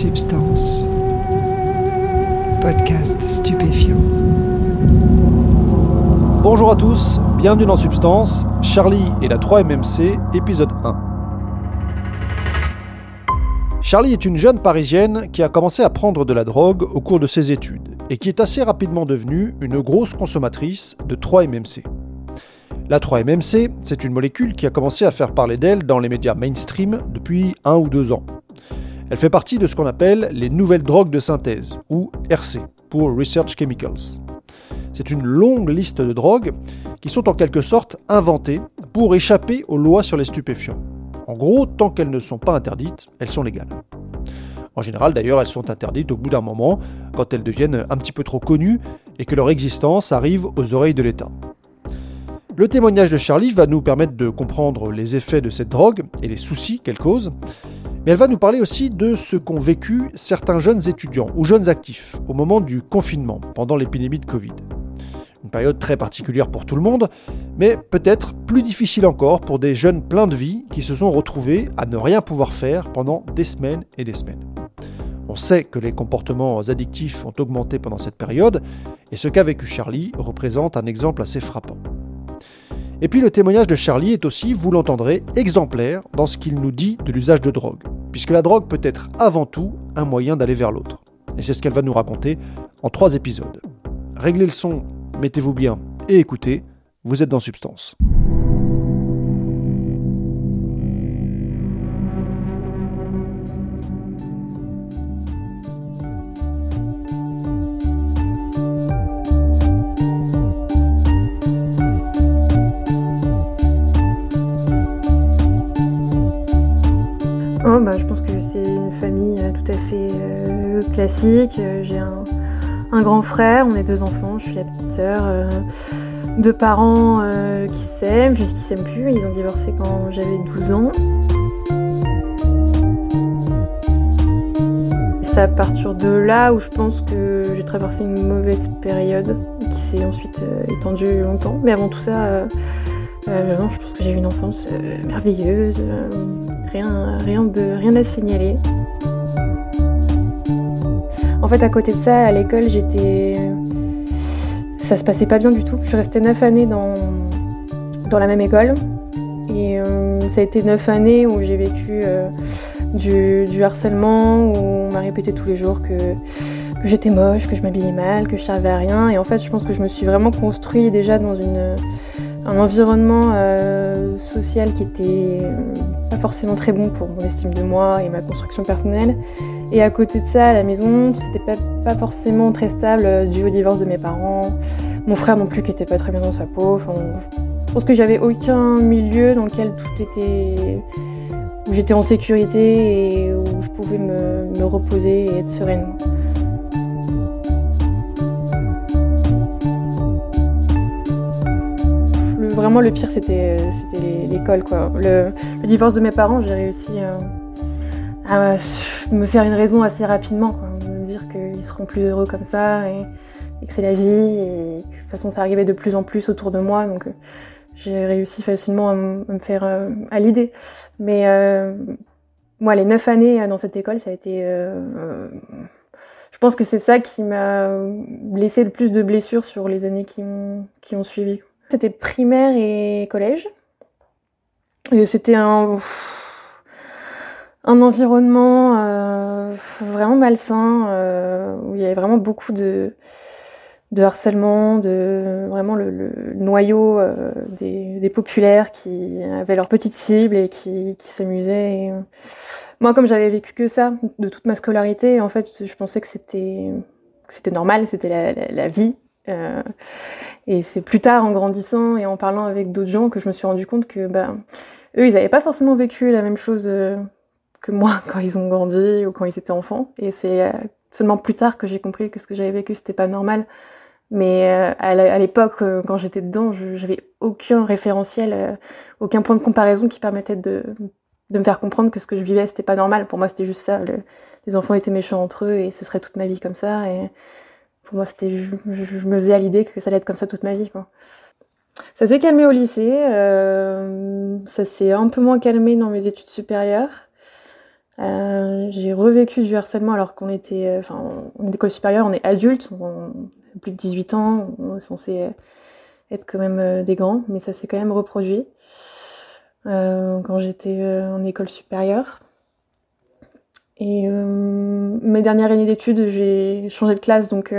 Substance. Podcast stupéfiant. Bonjour à tous, bienvenue dans Substance, Charlie et la 3MMC, épisode 1. Charlie est une jeune parisienne qui a commencé à prendre de la drogue au cours de ses études et qui est assez rapidement devenue une grosse consommatrice de 3MMC. La 3-MMC, c'est une molécule qui a commencé à faire parler d'elle dans les médias mainstream depuis un ou deux ans. Elle fait partie de ce qu'on appelle les nouvelles drogues de synthèse, ou RC, pour Research Chemicals. C'est une longue liste de drogues qui sont en quelque sorte inventées pour échapper aux lois sur les stupéfiants. En gros, tant qu'elles ne sont pas interdites, elles sont légales. En général, d'ailleurs, elles sont interdites au bout d'un moment, quand elles deviennent un petit peu trop connues et que leur existence arrive aux oreilles de l'État. Le témoignage de Charlie va nous permettre de comprendre les effets de cette drogue et les soucis qu'elle cause, mais elle va nous parler aussi de ce qu'ont vécu certains jeunes étudiants ou jeunes actifs au moment du confinement, pendant l'épidémie de Covid. Une période très particulière pour tout le monde, mais peut-être plus difficile encore pour des jeunes pleins de vie qui se sont retrouvés à ne rien pouvoir faire pendant des semaines et des semaines. On sait que les comportements addictifs ont augmenté pendant cette période, et ce qu'a vécu Charlie représente un exemple assez frappant. Et puis le témoignage de Charlie est aussi, vous l'entendrez, exemplaire dans ce qu'il nous dit de l'usage de drogue, puisque la drogue peut être avant tout un moyen d'aller vers l'autre. Et c'est ce qu'elle va nous raconter en trois épisodes. Réglez le son, mettez-vous bien et écoutez, vous êtes dans Substance. Classique. Euh, j'ai un, grand frère, on est deux enfants, je suis la petite sœur. Euh, deux parents euh, qui s'aiment, puisqu'ils s'aiment plus. Ils ont divorcé quand j'avais 12 ans. C'est à partir de là où je pense que j'ai traversé une mauvaise période qui s'est ensuite étendue longtemps. Mais avant tout ça, je pense que j'ai eu une enfance merveilleuse, rien, rien, de, rien à signaler. En fait, à côté de ça, à l'école, j'étais. Ça se passait pas bien du tout. Je restée neuf années dans, dans la même école. Et euh, ça a été neuf années où j'ai vécu euh, du, harcèlement, où on m'a répété tous les jours que, j'étais moche, que je m'habillais mal, que je servais à rien. Et en fait, je pense que je me suis vraiment construite déjà dans une, un environnement euh, social qui était pas forcément très bon pour mon estime de moi et ma construction personnelle. Et à côté de ça, à la maison, c'était pas, pas forcément très stable euh, dû au divorce de mes parents. Mon frère non plus qui était pas très bien dans sa peau. Enfin, je pense que j'avais aucun milieu dans lequel tout était. où j'étais en sécurité et où je pouvais me reposer et être sereine. Vraiment, le pire, c'était l'école. quoi. Le, divorce de mes parents, j'ai réussi. Euh, à me faire une raison assez rapidement, me dire qu'ils seront plus heureux comme ça et, que c'est la vie et que de toute façon ça arrivait de plus en plus autour de moi donc j'ai réussi facilement à, me faire euh, à l'idée. Mais euh, moi les neuf années dans cette école ça a été je pense que c'est ça qui m'a laissé le plus de blessures sur les années qui ont suivi. C'était primaire et collège. Et c'était un environnement euh, vraiment malsain, euh, où il y avait vraiment beaucoup de, harcèlement, de vraiment le, noyau euh, des, populaires qui avaient leur petite cible et qui, s'amusaient. Moi, comme j'avais vécu que ça de toute ma scolarité, en fait, je pensais que c'était normal, c'était la, vie. Et c'est plus tard, en grandissant et en parlant avec d'autres gens, que je me suis rendu compte que bah, eux, ils n'avaient pas forcément vécu la même chose que moi quand ils ont grandi ou quand ils étaient enfants. Et c'est euh, seulement plus tard que j'ai compris que ce que j'avais vécu, c'était pas normal. Mais euh, à l'époque, euh, quand j'étais dedans, j'avais aucun référentiel, aucun point de comparaison qui permettait de, de, me faire comprendre que ce que je vivais, c'était pas normal. Pour moi, c'était juste ça. les enfants étaient méchants entre eux et ce serait toute ma vie comme ça. Et pour moi, c'était, je, me faisais à l'idée que ça allait être comme ça toute ma vie. Ça s'est calmé au lycée. ça s'est un peu moins calmé dans mes études supérieures. j'ai revécu du harcèlement alors qu'on était, enfin, en école supérieure, on est adulte, on, plus de 18 ans, on est censé être quand même des grands, mais ça s'est quand même reproduit quand j'étais en école supérieure. Et mes dernières années d'études, j'ai changé de classe, donc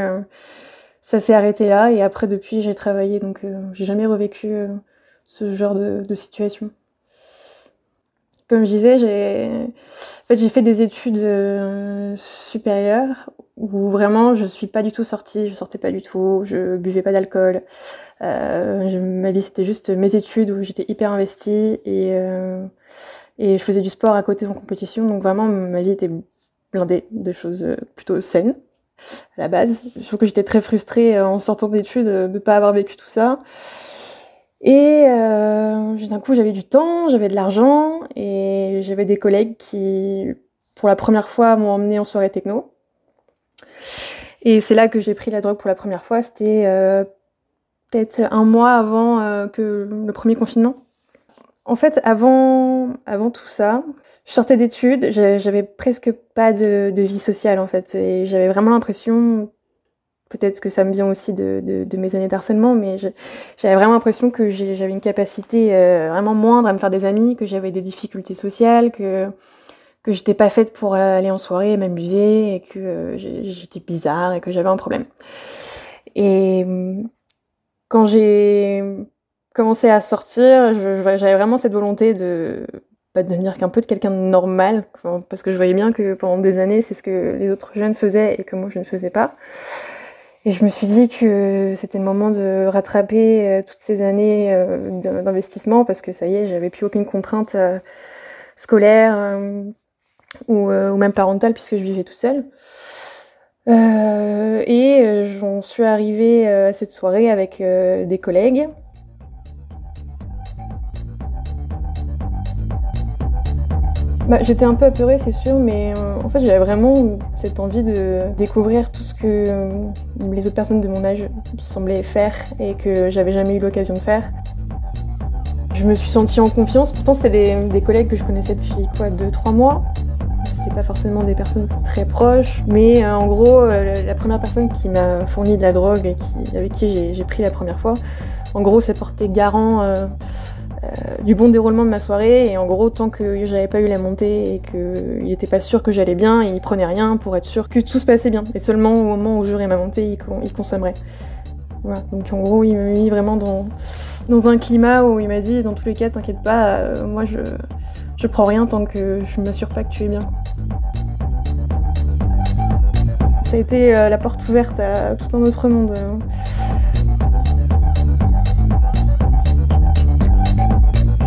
ça s'est arrêté là. Et après, depuis, j'ai travaillé, donc j'ai jamais revécu ce genre de, situation. Comme je disais, j'ai en fait, fait des études euh, supérieures où vraiment je suis pas du tout sortie, je sortais pas du tout, je buvais pas d'alcool. Euh, ma vie c'était juste mes études où j'étais hyper investie et, euh, et je faisais du sport à côté en compétition. Donc vraiment ma vie était blindée de choses plutôt saines à la base. Je trouve que j'étais très frustrée en sortant d'études de ne pas avoir vécu tout ça. Et euh, d'un coup, j'avais du temps, j'avais de l'argent et j'avais des collègues qui, pour la première fois, m'ont emmené en soirée techno. Et c'est là que j'ai pris la drogue pour la première fois. C'était euh, peut-être un mois avant euh, que le premier confinement. En fait, avant, avant tout ça, je sortais d'études, j'avais presque pas de, vie sociale en fait. Et j'avais vraiment l'impression peut-être que ça me vient aussi de, mes années d'harcèlement, mais j'avais vraiment l'impression que j'avais une capacité euh, vraiment moindre à me faire des amis, que j'avais des difficultés sociales, que que j'étais pas faite pour aller en soirée, m'amuser, et que euh, j'étais bizarre et que j'avais un problème. Et quand j'ai commencé à sortir, j'avais vraiment cette volonté de pas devenir qu'un peu de quelqu'un de normal, parce que je voyais bien que pendant des années, c'est ce que les autres jeunes faisaient et que moi je ne faisais pas. Et je me suis dit que c'était le moment de rattraper euh, toutes ces années euh, d'investissement parce que ça y est, j'avais plus aucune contrainte euh, scolaire ou, même parentale puisque je vivais toute seule. et j'en suis arrivée à cette soirée avec des collègues Bah, j'étais un peu apeurée, c'est sûr, mais euh, en fait, j'avais vraiment cette envie de découvrir tout ce que euh, les autres personnes de mon âge semblaient faire et que j'avais jamais eu l'occasion de faire. Je me suis sentie en confiance. Pourtant, c'était des, collègues que je connaissais depuis quoi, 2-3 mois. C'était pas forcément des personnes très proches, mais euh, en gros, la première personne qui m'a fourni de la drogue et avec qui j'ai pris la première fois, en gros, s'est porté garant euh, du bon déroulement de ma soirée et en gros tant que j'avais pas eu la montée et qu'il n'était pas sûr que j'allais bien, il prenait rien pour être sûr que tout se passait bien. Et seulement au moment où j'aurais ma montée, il, consommerait. Voilà. Donc en gros, il m'a mis vraiment dans, dans un climat où il m'a dit dans tous les cas, t'inquiète pas, euh, moi je, je prends rien tant que je m'assure pas que tu es bien. Ça a été euh, la porte ouverte à tout un autre monde.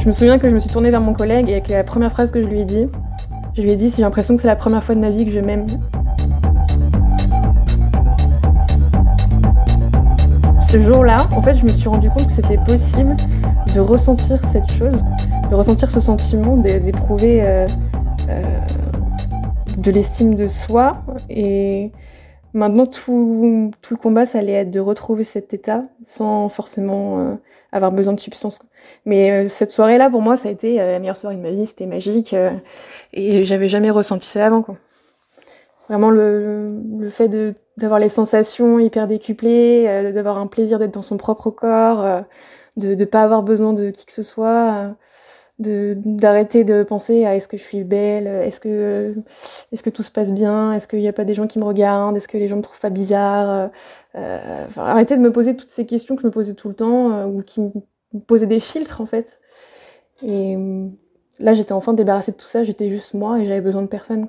Je me souviens que je me suis tournée vers mon collègue et que la première phrase que je lui ai dit, je lui ai dit j'ai l'impression que c'est la première fois de ma vie que je m'aime. Ce jour-là, en fait, je me suis rendu compte que c'était possible de ressentir cette chose, de ressentir ce sentiment, d'éprouver euh, euh, de l'estime de soi. Et maintenant, tout, le combat, ça allait être de retrouver cet état sans forcément euh, avoir besoin de substances. Mais euh, cette soirée-là, pour moi, ça a été euh, la meilleure soirée de ma vie. C'était magique euh, et j'avais jamais ressenti ça avant. Quoi. Vraiment le, le fait d'avoir les sensations hyper décuplées, d'avoir un plaisir d'être dans son propre corps, de ne pas avoir besoin de qui que ce soit, d'arrêter de penser à est-ce que je suis belle, est-ce que est-ce que tout se passe bien, est-ce qu'il n'y a pas des gens qui me regardent, est-ce que les gens me trouvent pas bizarre, euh, arrêter de me poser toutes ces questions que je me posais tout le temps ou qui me poser des filtres en fait. Et euh, là, j'étais enfin débarrassée de tout ça, j'étais juste moi et j'avais besoin de personne.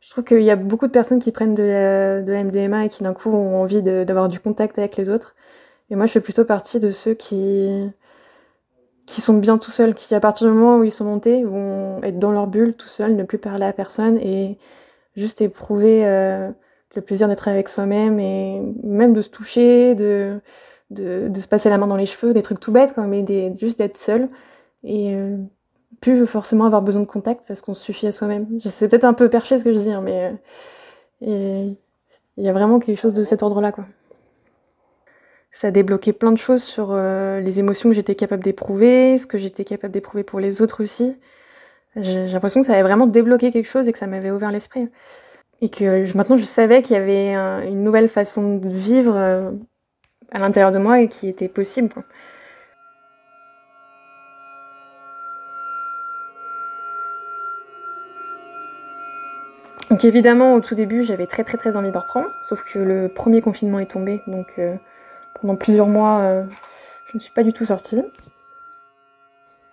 Je trouve qu'il y a beaucoup de personnes qui prennent de la, de MDMA et qui d'un coup ont envie d'avoir du contact avec les autres. Et moi, je fais plutôt partie de ceux qui, qui sont bien tout seuls, qui à partir du moment où ils sont montés vont être dans leur bulle tout seuls, ne plus parler à personne et juste éprouver euh, le plaisir d'être avec soi-même et même de se toucher, de, de, se passer la main dans les cheveux, des trucs tout bêtes, quoi, mais des, juste d'être seul. Et euh, plus forcément avoir besoin de contact parce qu'on se suffit à soi-même. C'est peut-être un peu perché ce que je dis, hein, mais euh, il y a vraiment quelque chose de cet ordre-là. quoi. Ça a débloqué plein de choses sur euh, les émotions que j'étais capable d'éprouver, ce que j'étais capable d'éprouver pour les autres aussi. J'ai l'impression que ça avait vraiment débloqué quelque chose et que ça m'avait ouvert l'esprit. Et que maintenant je savais qu'il y avait une nouvelle façon de vivre euh, à l'intérieur de moi et qui était possible. Donc évidemment, au tout début, j'avais très très très envie de reprendre, sauf que le premier confinement est tombé, donc euh, pendant plusieurs mois, euh, je ne suis pas du tout sortie.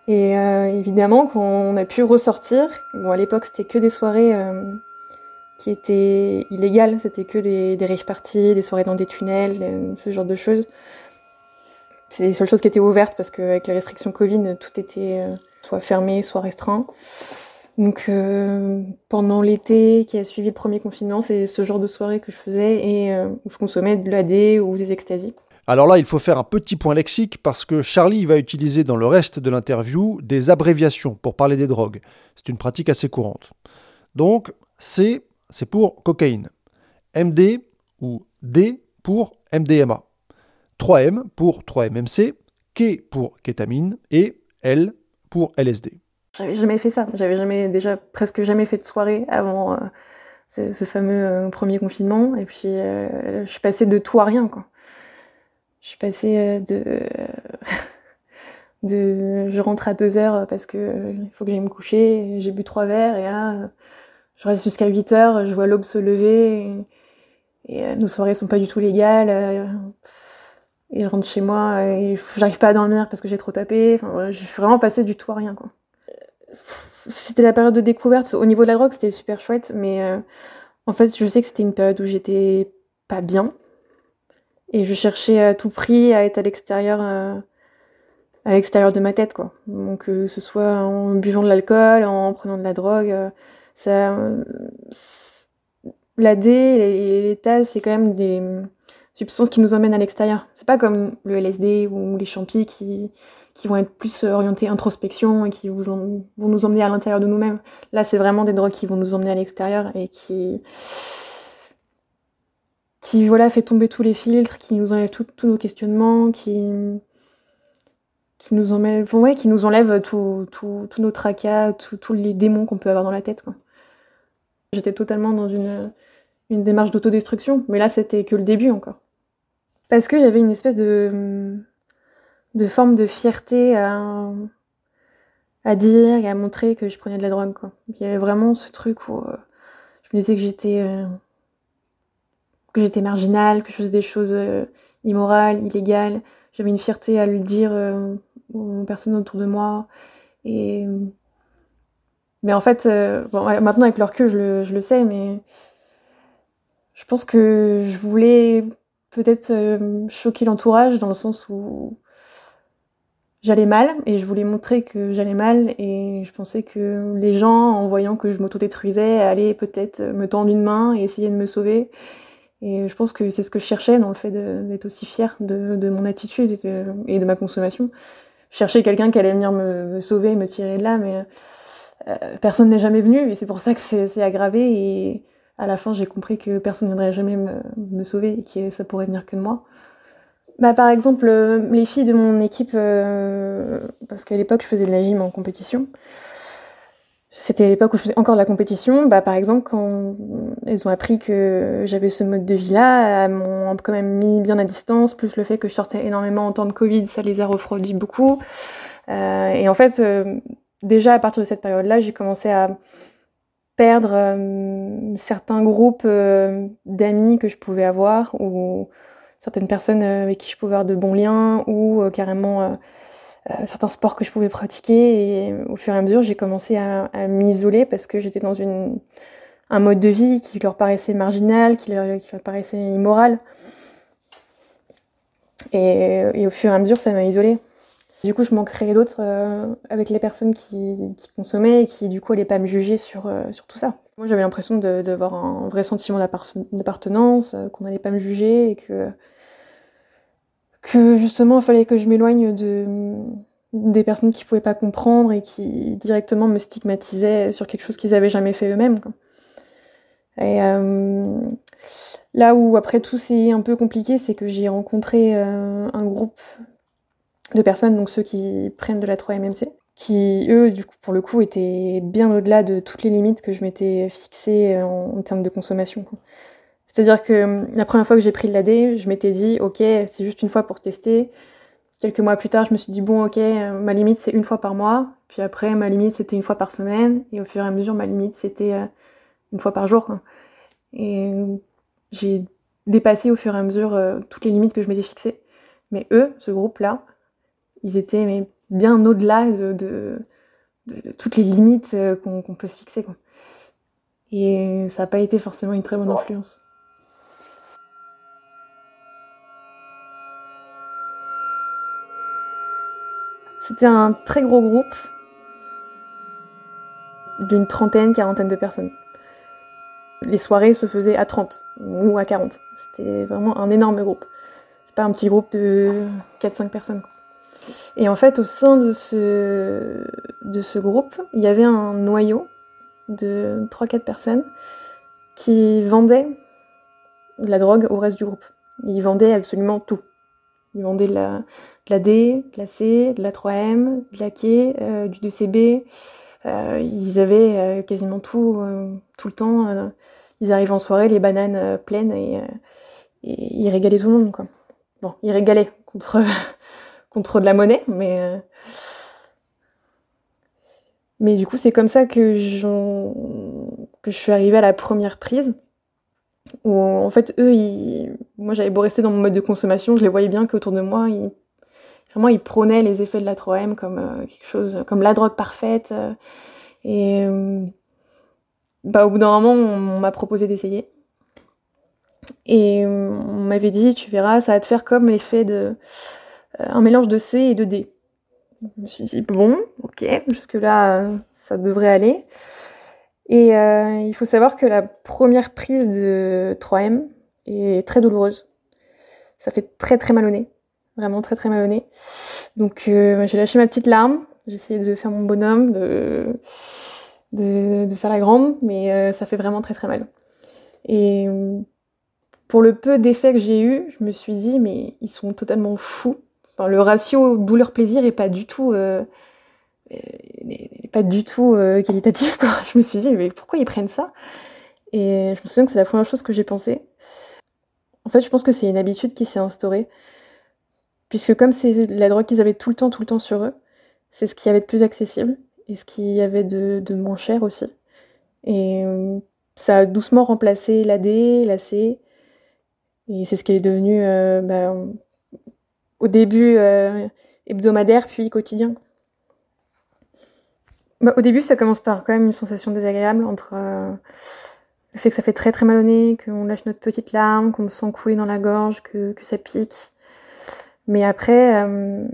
Et euh, évidemment, quand on a pu ressortir, bon à l'époque c'était que des soirées qui étaient illégales, c'était que des, des rave parties, des soirées dans des tunnels, ce genre de choses. C'est les seules choses qui étaient ouvertes parce qu'avec les restrictions Covid, tout était soit fermé, soit restreint. Donc euh, pendant l'été qui a suivi le premier confinement, c'est ce genre de soirée que je faisais et euh, où je consommais de l'AD ou des extasies. Alors là, il faut faire un petit point lexique parce que Charlie va utiliser dans le reste de l'interview des abréviations pour parler des drogues. C'est une pratique assez courante. Donc, C, c'est pour cocaïne. MD ou D pour MDMA. 3M pour 3MMC, K pour kétamine et L pour LSD. J'avais jamais fait ça. J'avais jamais, déjà presque jamais fait de soirée avant euh, ce, fameux euh, premier confinement. Et puis, euh, je suis passée de tout à rien, quoi. Je suis passée de. de je rentre à deux heures parce que il faut que j'aille me coucher. J'ai bu trois verres et là, je reste jusqu'à 8 heures. Je vois l'aube se lever. Et, nos soirées sont pas du tout légales. et je rentre chez moi et j'arrive pas à dormir parce que j'ai trop tapé. Enfin, je suis vraiment passée du tout à rien, quoi c'était la période de découverte. Au niveau de la drogue, c'était super chouette, mais euh, en fait, je sais que c'était une période où j'étais pas bien. Et je cherchais à tout prix à être à l'extérieur, euh, à l'extérieur de ma tête, quoi. Donc, euh, que ce soit en buvant de l'alcool, en prenant de la drogue, ça, l'AD et l'état, c'est quand même des substances qui nous emmènent à l'extérieur. C'est pas comme le LSD ou les champis qui, qui vont être plus orientés introspection et qui vous vont nous emmener à l'intérieur de nous-mêmes. Là, c'est vraiment des drogues qui vont nous emmener à l'extérieur et qui qui voilà fait tomber tous les filtres, qui nous enlève tous nos questionnements, qui qui nous emmène, ouais, qui nous enlève tous nos tracas, tous les démons qu'on peut avoir dans la tête. J'étais totalement dans une, une démarche d'autodestruction, mais là c'était que le début encore. Parce que j'avais une espèce de de forme de fierté à, à dire et à montrer que je prenais de la drogue. Quoi. Il y avait vraiment ce truc où euh, je me disais que j'étais euh, que j'étais marginale, que je faisais des choses euh, immorales, illégales. J'avais une fierté à le dire aux personnes autour de moi. Et mais en fait, bon, maintenant avec leur queue, je le, je le sais, mais je pense que je voulais peut-être choquer l'entourage dans le sens où j'allais mal et je voulais montrer que j'allais mal et je pensais que les gens, en voyant que je m'autodétruisais, allaient peut-être me tendre une main et essayer de me sauver. Et je pense que c'est ce que je cherchais dans le fait d'être aussi fière de, mon attitude et de, ma consommation. Je cherchais quelqu'un qui allait venir me, sauver, me tirer de là, mais euh, personne n'est jamais venu et c'est pour ça que c'est aggravé. Et à la fin, j'ai compris que personne ne viendrait jamais me, me sauver et que ça pourrait venir que de moi. Bah, par exemple, euh, les filles de mon équipe, euh, parce qu'à l'époque, je faisais de la gym en compétition. C'était l'époque où je faisais encore de la compétition. Bah, par exemple, quand elles ont appris que j'avais ce mode de vie-là, elles m'ont quand même mis bien à distance, plus le fait que je sortais énormément en temps de Covid, ça les a refroidis beaucoup. Euh, et en fait, déjà à partir de cette période-là, j'ai commencé à perdre certains groupes d'amis que je pouvais avoir ou certaines personnes euh, avec qui je pouvais avoir de bons liens ou euh, carrément euh, certains sports que je pouvais pratiquer. Et au fur et à mesure, j'ai commencé à, m'isoler parce que j'étais dans une, un mode de vie qui leur paraissait marginal, qui leur, paraissait immoral. Et, au fur et à mesure, ça m'a isolée. Du coup, je m'en créais d'autres avec les personnes qui, consommaient et qui, du coup, n'allaient pas me juger sur, sur tout ça. Moi, j'avais l'impression d'avoir un vrai sentiment d'appartenance, qu'on n'allait pas me juger et que que justement il fallait que je m'éloigne de des personnes qui pouvaient pas comprendre et qui directement me stigmatisaient sur quelque chose qu'ils avaient jamais fait eux-mêmes. Et euh, là où après tout c'est un peu compliqué, c'est que j'ai rencontré euh, un groupe de personnes, donc ceux qui prennent de la 3MMC, qui, eux, du coup, pour le coup, étaient bien au-delà de toutes les limites que je m'étais fixées en, en, termes de consommation. C'est-à-dire que la première fois que j'ai pris de l'AD, je m'étais dit, ok, c'est juste une fois pour tester. Quelques mois plus tard, je me suis dit, bon, ok, ma limite, c'est une fois par mois. Puis après, ma limite, c'était une fois par semaine. Et au fur et à mesure, ma limite, c'était une fois par jour. Quoi. Et j'ai dépassé au fur et à mesure euh, toutes les limites que je m'étais fixées. Mais eux, ce groupe-là, ils étaient mais, bien au-delà de, de, de, toutes les limites euh, qu'on qu peut se fixer. Quoi. Et ça n'a pas été forcément une très bonne influence. C'était un très gros groupe d'une trentaine, quarantaine de personnes les soirées se faisaient à 30 ou à 40. C'était vraiment un énorme groupe. C'est pas un petit groupe de 4-5 personnes. Et en fait, au sein de ce, groupe, il y avait un noyau de 3-4 personnes qui vendaient la drogue au reste du groupe. Ils vendaient absolument tout. Ils vendaient de la, D, de la C, de la 3M, de la K, euh, du 2CB, euh, ils avaient euh, quasiment tout, euh, tout le temps. ils arrivaient en soirée, les bananes pleines, et, et, ils régalaient tout le monde. Quoi. Bon, ils régalaient contre, contre de la monnaie, mais. Mais du coup, c'est comme ça que, que je suis arrivée à la première prise. Où en fait, eux, ils... moi j'avais beau rester dans mon mode de consommation, je les voyais bien qu'autour de moi, ils Vraiment, il prônait les effets de la 3M comme euh, quelque chose, comme la drogue parfaite. Euh, et euh, bah, au bout d'un moment, on, m'a proposé d'essayer. Et on m'avait dit, tu verras, ça va te faire comme l'effet de un mélange de C et de D. Je me suis dit, bon, ok, jusque-là, ça devrait aller. Et euh, il faut savoir que la première prise de 3M est très douloureuse. Ça fait très très mal au nez vraiment très très malhonnête. Donc euh, j'ai lâché ma petite larme, j'ai essayé de faire mon bonhomme, de, faire la grande, mais euh, ça fait vraiment très très mal. Et pour le peu d'effets que j'ai eu, je me suis dit mais ils sont totalement fous. Le ratio douleur-plaisir est pas du tout euh, est pas du tout euh, qualitatif quoi. Je me suis dit mais pourquoi ils prennent ça? Et je me souviens que c'est la première chose que j'ai pensé. En fait, je pense que c'est une habitude qui s'est instaurée puisque comme c'est la drogue qu'ils avaient tout le temps, tout le temps sur eux, c'est ce qu'il y avait de plus accessible et ce qu'il y avait de, de, moins cher aussi. Et euh, ça a doucement remplacé l'AD, l'AC, et c'est ce qui est devenu euh, bah, au début hebdomadaire puis quotidien. Bah, au début, ça commence par quand même une sensation désagréable entre euh, le fait que ça fait très très mal au nez, qu'on lâche notre petite larme, qu'on me sent couler dans la gorge, que, ça pique. Mais après, euh,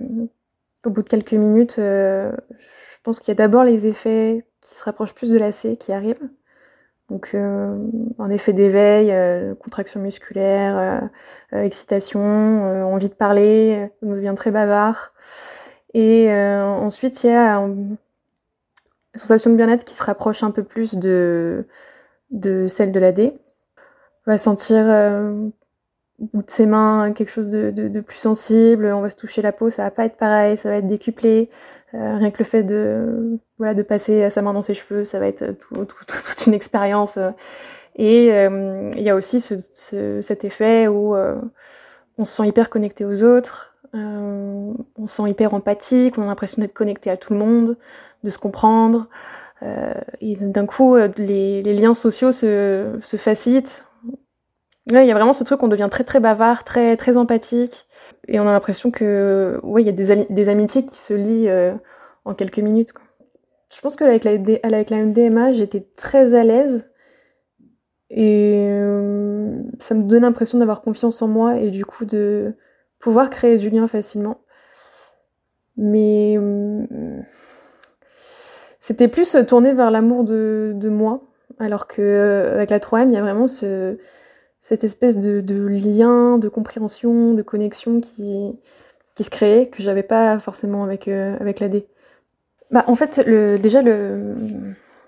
au bout de quelques minutes, euh, je pense qu'il y a d'abord les effets qui se rapprochent plus de la C qui arrivent. Donc un effet d'éveil, contraction musculaire, excitation, envie de parler, on devient très bavard. Et ensuite, il y a sensation de bien-être qui se rapproche un peu plus de, de celle de la D. On va sentir bout de ses mains quelque chose de, de, plus sensible, on va se toucher la peau, ça va pas être pareil, ça va être décuplé. Euh, rien que le fait de, voilà, de passer sa main dans ses cheveux, ça va être tout, tout, tout, toute une expérience. Et euh, il y a aussi ce, ce, cet effet où euh, on se sent hyper connecté aux autres, euh, on se sent hyper empathique, on a l'impression d'être connecté à tout le monde, de se comprendre. Euh, et d'un coup, les, les, liens sociaux se, facilitent il y a vraiment ce truc, on devient très très bavard, très très empathique, et on a l'impression que, ouais, y a des, amitiés qui se lient euh, en quelques minutes. Je pense que avec la, la MDMA, j'étais très à l'aise, et euh, ça me donne l'impression d'avoir confiance en moi et du coup de pouvoir créer du lien facilement. Mais euh, c'était plus tourné vers l'amour de, de moi, alors que avec la 3M, il y a vraiment ce cette espèce de, de, lien, de compréhension, de connexion qui, qui se créait, que j'avais pas forcément avec, euh, avec l'AD. Bah, en fait, le, déjà, le,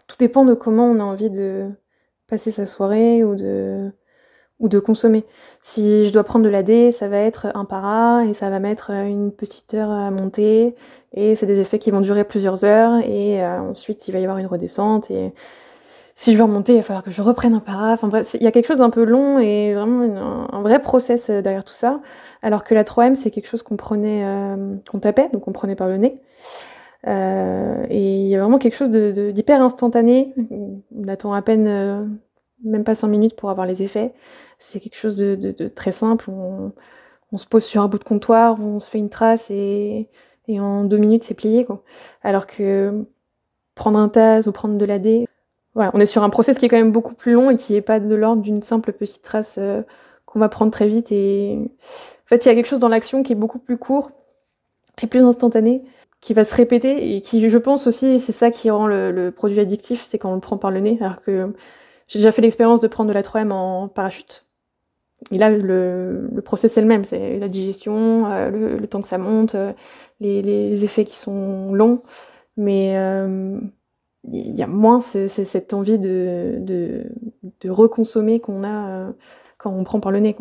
tout dépend de comment on a envie de passer sa soirée ou de, ou de consommer. Si je dois prendre de la D, ça va être un para et ça va mettre une petite heure à monter et c'est des effets qui vont durer plusieurs heures et euh, ensuite il va y avoir une redescente et si je veux remonter, il va falloir que je reprenne un para. Enfin bref, il y a quelque chose d'un peu long et vraiment un, vrai process euh, derrière tout ça. Alors que la 3M, c'est quelque chose qu'on prenait, euh, qu'on tapait, donc on prenait par le nez. Euh, et il y a vraiment quelque chose d'hyper de, instantané. On attend à peine, même pas 5 minutes pour avoir les effets. C'est quelque chose de, très simple. On, se pose sur un bout de comptoir, on se fait une trace et, en deux minutes c'est plié. Alors que prendre un TAS ou prendre de l'AD, voilà, on est sur un process qui est quand même beaucoup plus long et qui est pas de l'ordre d'une simple petite trace euh, qu'on va prendre très vite. Et en fait, il y a quelque chose dans l'action qui est beaucoup plus court et plus instantané qui va se répéter et qui, je pense aussi, c'est ça qui rend le, produit addictif, c'est quand on le prend par le nez. Alors que j'ai déjà fait l'expérience de prendre de la 3M en parachute. Et là, le, le process est le même, c'est la digestion, euh, le, temps que ça monte, euh, les, effets qui sont longs, mais euh, il y a moins cette envie de, reconsommer qu'on a quand on prend par le nez.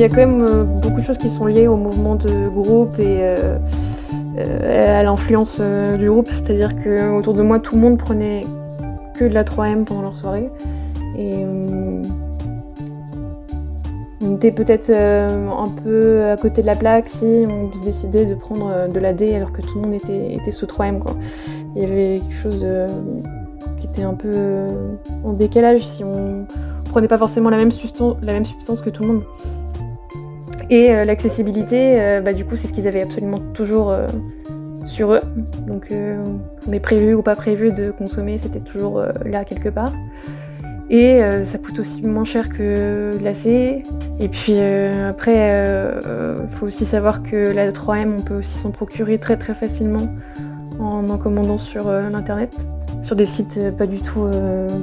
Y a quand même euh, beaucoup de choses qui sont liées au mouvement de groupe et euh, euh, à l'influence du groupe. C'est-à-dire que autour de moi, tout le monde prenait que de la 3M pendant leur soirée. Et on était peut-être un peu à côté de la plaque si on se décidait de prendre de la D alors que tout le monde était, sous 3M. Quoi. Il y avait quelque chose qui était un peu en décalage si on prenait pas forcément la même substance que tout le monde. Et euh, l'accessibilité, euh, bah, du coup, c'est ce qu'ils avaient absolument toujours euh, sur eux. Donc, qu'on ait prévu ou pas prévu de consommer, c'était toujours là quelque part. Et ça coûte aussi moins cher que glacé. Et puis après, il faut aussi savoir que la 3M, on peut aussi s'en procurer très très facilement en en commandant sur l'internet, sur des sites pas du tout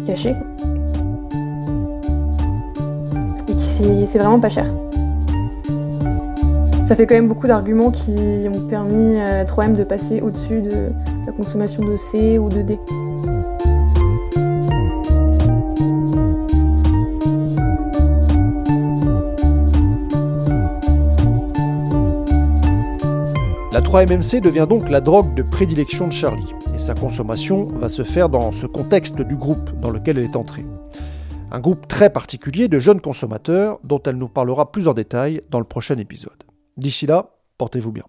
cachés. Et c'est vraiment pas cher. Ça fait quand même beaucoup d'arguments qui ont permis à 3M de passer au-dessus de la consommation de C ou de D. La 3-MMC devient donc la drogue de prédilection de Charlie, et sa consommation va se faire dans ce contexte du groupe dans lequel elle est entrée. Un groupe très particulier de jeunes consommateurs dont elle nous parlera plus en détail dans le prochain épisode. D'ici là, portez-vous bien.